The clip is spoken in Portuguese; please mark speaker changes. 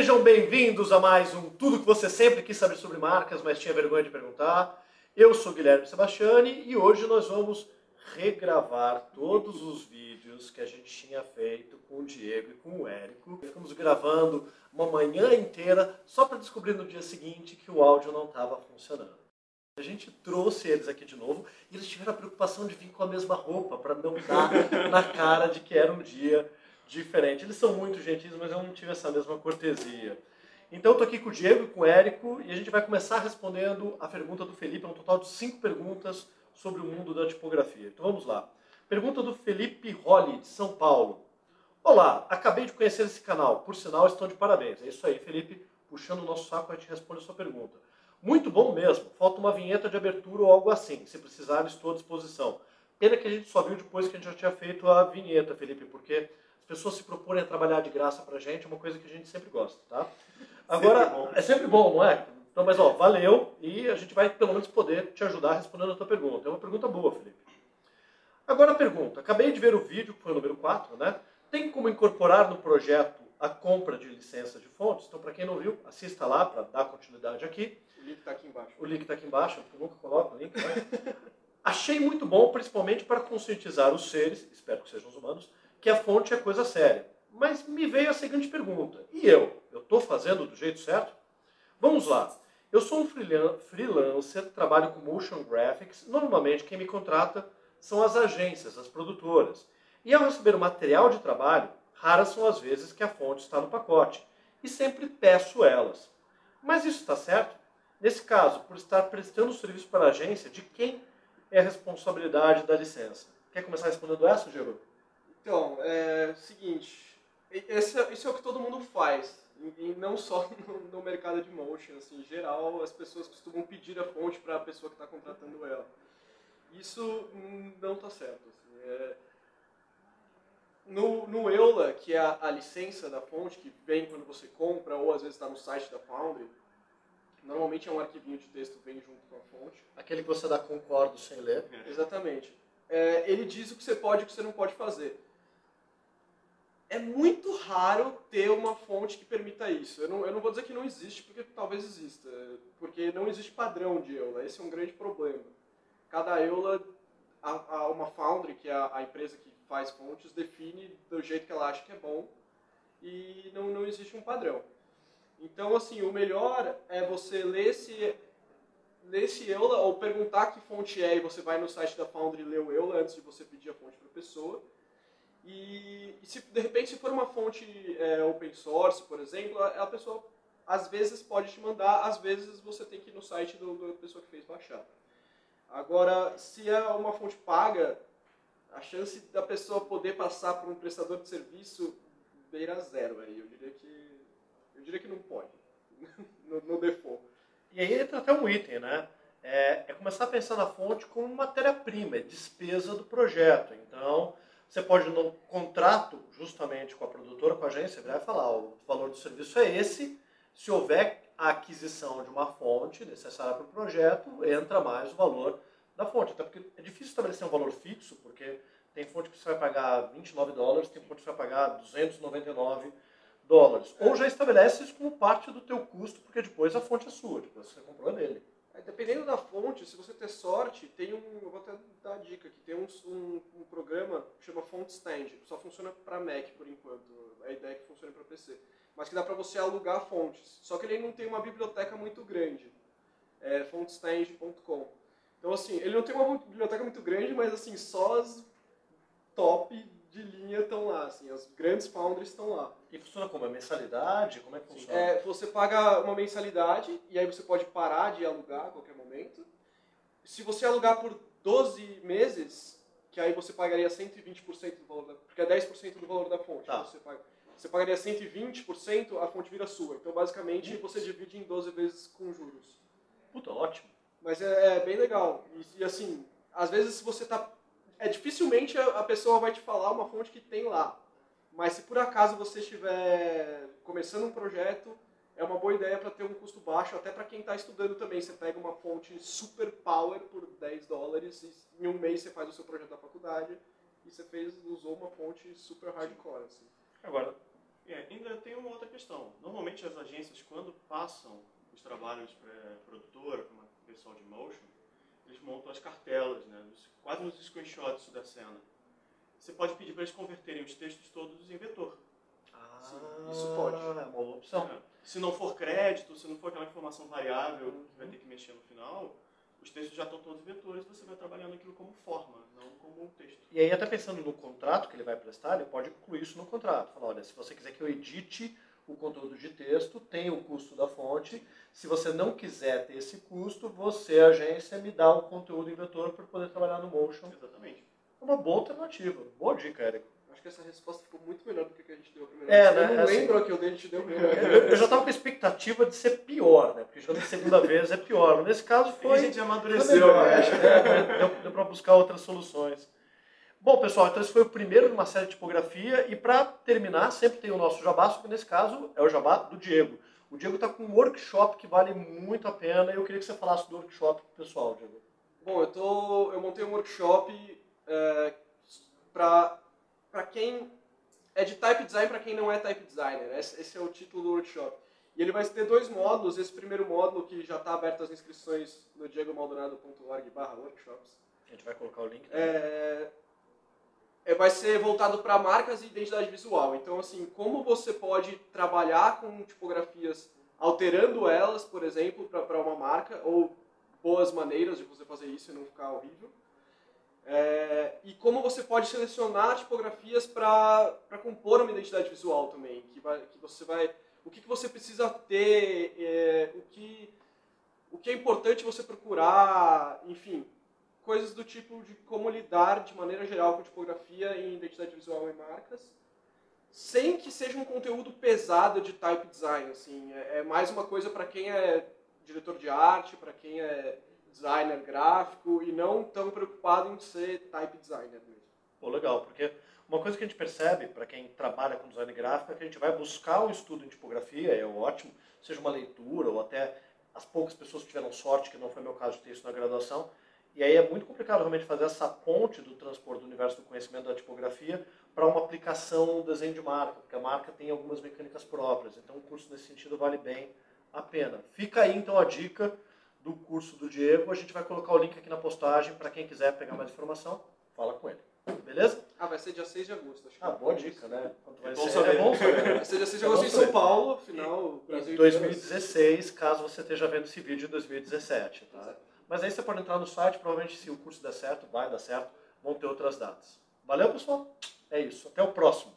Speaker 1: Sejam bem-vindos a mais um Tudo que você sempre quis saber sobre marcas, mas tinha vergonha de perguntar. Eu sou Guilherme Sebastiani e hoje nós vamos regravar todos os vídeos que a gente tinha feito com o Diego e com o Érico. Ficamos gravando uma manhã inteira só para descobrir no dia seguinte que o áudio não estava funcionando. A gente trouxe eles aqui de novo e eles tiveram a preocupação de vir com a mesma roupa para não dar na cara de que era um dia diferente. Eles são muito gentis, mas eu não tive essa mesma cortesia. Então, estou aqui com o Diego e com o Érico e a gente vai começar respondendo a pergunta do Felipe, é um total de cinco perguntas sobre o mundo da tipografia. Então, vamos lá. Pergunta do Felipe Rolli, de São Paulo. Olá, acabei de conhecer esse canal, por sinal estão de parabéns. É isso aí, Felipe, puxando o nosso saco, a gente responde a sua pergunta. Muito bom mesmo, falta uma vinheta de abertura ou algo assim, se precisar estou à disposição. Pena que a gente só viu depois que a gente já tinha feito a vinheta, Felipe, porque pessoas se proporem a trabalhar de graça pra gente, é uma coisa que a gente sempre gosta, tá? Agora, sempre é sempre bom, não é? Então, mas ó, valeu e a gente vai pelo menos poder te ajudar respondendo a tua pergunta. É uma pergunta boa, Felipe. Agora a pergunta. Acabei de ver o vídeo, que foi o número 4, né? Tem como incorporar no projeto a compra de licença de fontes? Então, para quem não viu, assista lá para dar continuidade aqui.
Speaker 2: O link está aqui embaixo.
Speaker 1: O link está aqui embaixo, eu nunca coloco o link, né? Achei muito bom, principalmente para conscientizar os seres, espero que sejam os humanos, que a fonte é coisa séria. Mas me veio a seguinte pergunta: e eu? Eu estou fazendo do jeito certo? Vamos lá. Eu sou um freelancer, trabalho com motion graphics. Normalmente quem me contrata são as agências, as produtoras. E ao receber o material de trabalho, raras são as vezes que a fonte está no pacote. E sempre peço elas. Mas isso está certo? Nesse caso, por estar prestando serviço para a agência, de quem é a responsabilidade da licença? Quer começar respondendo essa, Diego?
Speaker 2: Então, é o seguinte, esse, é, isso é o que todo mundo faz, e não só no, no, mercado de motion, assim, em geral as pessoas costumam pedir a fonte para a pessoa que está contratando ela. Isso não está certo. Assim, é... no, no EULA, que é a, a, licença da fonte, que vem quando você compra, ou às vezes está no site da Foundry, normalmente é um arquivinho de texto que vem junto com a fonte.
Speaker 1: Aquele que você dá concordo sem ler.
Speaker 2: Exatamente. É, ele diz o que você pode e o que você não pode fazer é muito raro ter uma fonte que permita isso. Eu não, eu não vou dizer que não existe, porque talvez exista, porque não existe padrão de EULA, esse é um grande problema. Cada EULA, a, a uma Foundry, que é a, a, empresa que faz fontes, define do jeito que ela acha que é bom, e não, não existe um padrão. Então, assim, o melhor é você ler esse, ler esse EULA, ou perguntar que fonte é, e você vai no site da Foundry lê o EULA antes de você pedir a fonte para a pessoa, e, e, se de repente se for uma fonte é, open source, por exemplo, a, a, pessoa às vezes pode te mandar, às vezes você tem que ir no site da pessoa que fez baixar. Agora, se é uma fonte paga, a chance da pessoa poder passar por um prestador de serviço beira zero aí. Eu diria que eu diria que não pode no, no default.
Speaker 1: E aí entra até um item, né? É, é começar a pensar na fonte como matéria-prima, é despesa do projeto. Então, você pode, no contrato, justamente com a produtora, com a agência, e falar: o valor do serviço é esse. Se houver a aquisição de uma fonte necessária para o projeto, entra mais o valor da fonte. Até porque é difícil estabelecer um valor fixo, porque tem fonte que você vai pagar 29 dólares, tem fonte que você vai pagar 299 dólares. Ou já estabelece isso como parte do teu custo, porque depois a fonte é sua, depois você comprou dele.
Speaker 2: É, dependendo da fonte, se você ter sorte, tem um. Eu vou até dar a dica aqui: tem um, um, um programa que chama Font Stand. Só funciona para Mac por enquanto. A ideia é que funcione para PC. Mas que dá para você alugar fontes. Só que ele não tem uma biblioteca muito grande. É fontstand.com. Então, assim, ele não tem uma biblioteca muito grande, mas assim, só as top de linha estão lá, assim, as grandes foundries estão lá.
Speaker 1: E funciona como? É mensalidade? Como é que funciona?
Speaker 2: É, você paga uma mensalidade e aí você pode parar de alugar a qualquer momento. Se você alugar por 12 meses, que aí você pagaria 120% do valor da, porque é 10% do valor da fonte. Tá. Você, paga, você pagaria 120%, a fonte vira sua. Então, basicamente, Ups. você divide em 12 vezes com juros.
Speaker 1: Puta, ótimo.
Speaker 2: Mas é, é bem legal. E, e, assim, às vezes se você está é dificilmente a, pessoa vai te falar uma fonte que tem lá. Mas se por acaso você estiver começando um projeto, é uma boa ideia para ter um custo baixo, até para quem está estudando também. Você pega uma fonte super power por 10 dólares e em um mês você faz o seu projeto da faculdade e você fez, usou uma fonte super hardcore. Assim.
Speaker 1: Agora,
Speaker 3: É, ainda tem uma outra questão. Normalmente as agências, quando passam os trabalhos para produtora, para o pessoal de motion, eles montam as cartelas, né, quase nos screenshots da cena. Você pode pedir para eles converterem os textos todos em vetor.
Speaker 1: Ah,
Speaker 2: Sim, isso pode.
Speaker 1: É uma boa opção.
Speaker 3: É. Se não for crédito, se não for aquela informação variável que vai ter que mexer no final, os textos já estão todos em vetores, você vai trabalhando aquilo como forma, não como um texto.
Speaker 1: E aí, até pensando no contrato que ele vai prestar, ele pode incluir isso no contrato. Falar, olha, se você quiser que eu edite o conteúdo de texto, tem o custo da fonte. Se você não quiser ter esse custo, você, agência, me dá o conteúdo em vetor para poder trabalhar no Motion.
Speaker 3: Exatamente.
Speaker 1: É uma boa alternativa. Boa dica, Érico.
Speaker 2: Acho que essa resposta ficou muito melhor do que a que a gente deu a primeira
Speaker 1: É,
Speaker 2: vez.
Speaker 1: né?
Speaker 2: Eu não
Speaker 1: Assim-
Speaker 2: lembro a que o dele te deu primeiro.
Speaker 1: Eu, eu já estava com a expectativa de ser pior, né? Porque já na segunda vez é pior. Mas Nesse caso
Speaker 3: E a
Speaker 1: foi.
Speaker 3: gente
Speaker 1: foi
Speaker 3: amadureceu, né?
Speaker 1: Deu, deu para buscar outras soluções. Bom, pessoal, então esse foi o primeiro de uma série de tipografia. E para terminar, sempre tem o nosso jabá, que nesse caso é o jabá do Diego. O Diego está com um workshop que vale muito a pena. e Eu queria que você falasse do workshop pro pessoal, Diego.
Speaker 2: Bom, eu, tô, eu montei um workshop é, para quem é de type design para quem não é type designer. Esse, esse é o título do workshop. E ele vai ter dois módulos. Esse primeiro módulo, que já está aberto as inscrições no diegomaldonado.org barra workshops,
Speaker 1: A gente vai colocar o link.
Speaker 2: é, é, vai ser voltado para marcas e identidade visual. Então, assim, como você pode trabalhar com tipografias alterando elas, por exemplo, para uma marca, ou boas maneiras de você fazer isso e não ficar horrível. É, e como você pode selecionar tipografias para compor uma identidade visual também, que, vai, que você vai, o que, que você precisa ter, é, o, que, o que é importante você procurar, enfim, coisas do tipo de como lidar de maneira geral com tipografia em identidade visual em marcas, sem que seja um conteúdo pesado de type design, assim, é, é mais uma coisa para quem é diretor de arte, para quem é designer gráfico e não tão preocupado em ser type designer mesmo.
Speaker 1: Pô, legal, porque uma coisa que a gente percebe para quem trabalha com design gráfico é que a gente vai buscar um estudo em tipografia, é ótimo, seja uma leitura ou até as poucas pessoas que tiveram sorte, que não foi meu caso de ter isso na graduação, e aí é muito complicado realmente fazer essa ponte do transporte do universo do conhecimento da tipografia para uma aplicação no desenho de marca, porque a marca tem algumas mecânicas próprias, então um curso nesse sentido vale bem a pena. Fica aí então a dica do curso do Diego, a gente vai colocar o link aqui na postagem para quem quiser pegar mais informação, fala com ele. Beleza?
Speaker 2: Ah, vai ser dia 6 de agosto, acho que
Speaker 1: Ah, boa dica, né? Quanto vai
Speaker 3: É bom
Speaker 1: ser,
Speaker 3: saber.
Speaker 1: é bom saber.
Speaker 2: Vai ser dia 6 de
Speaker 1: É
Speaker 2: agosto em. São Paulo, afinal, o
Speaker 1: Em
Speaker 2: Brasil
Speaker 1: 2016, caso você esteja vendo esse vídeo em 2017, tá?
Speaker 2: Exato.
Speaker 1: Mas aí você pode entrar no site, provavelmente se o curso der certo, vai dar certo, vão ter outras datas. Valeu, pessoal? É isso. Até o próximo.